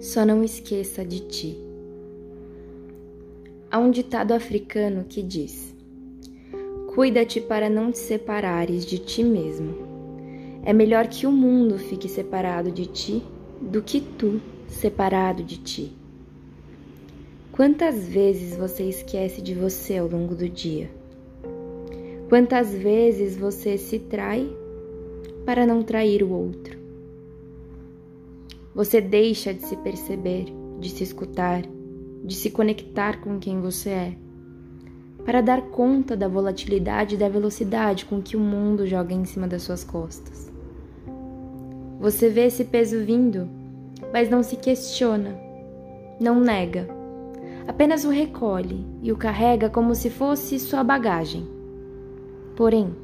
Só não esqueça de ti. Há um ditado africano que diz: Cuida-te para não te separares de ti mesmo. É melhor que o mundo fique separado de ti do que tu separado de ti. Quantas vezes você esquece de você ao longo do dia? Quantas vezes você se trai para não trair o outro? Você deixa de se perceber, de se escutar, de se conectar com quem você é, para dar conta da volatilidade e da velocidade com que o mundo joga em cima das suas costas. Você vê esse peso vindo, mas não se questiona, não nega, apenas o recolhe e o carrega como se fosse sua bagagem. Porém,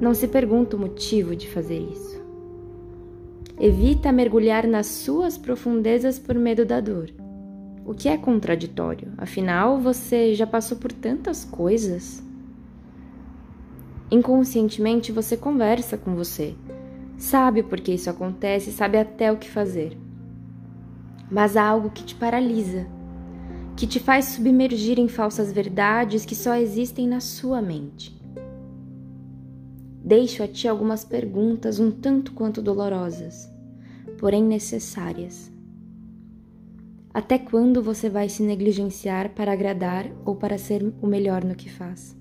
não se pergunta o motivo de fazer isso. Evita mergulhar nas suas profundezas por medo da dor. O que é contraditório, afinal você já passou por tantas coisas. Inconscientemente você conversa com você, sabe por que isso acontece, sabe até o que fazer. Mas há algo que te paralisa, que te faz submergir em falsas verdades que só existem na sua mente. Deixo a ti algumas perguntas um tanto quanto dolorosas, porém necessárias. Até quando você vai se negligenciar para agradar ou para ser o melhor no que faz?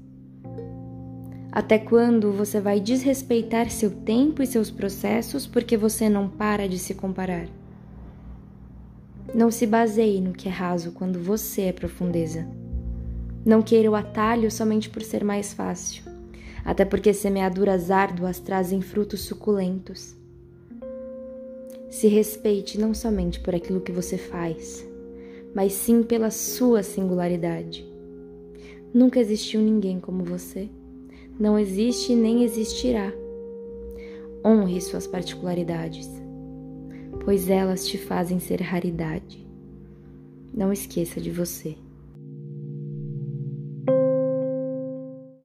Até quando você vai desrespeitar seu tempo e seus processos porque você não para de se comparar? Não se baseie no que é raso quando você é profundeza. Não queira o atalho somente por ser mais fácil até porque semeaduras árduas trazem frutos suculentos. Se respeite não somente por aquilo que você faz, mas sim pela sua singularidade. Nunca existiu ninguém como você, não existe nem existirá. Honre suas particularidades, pois elas te fazem ser raridade. Não esqueça de você.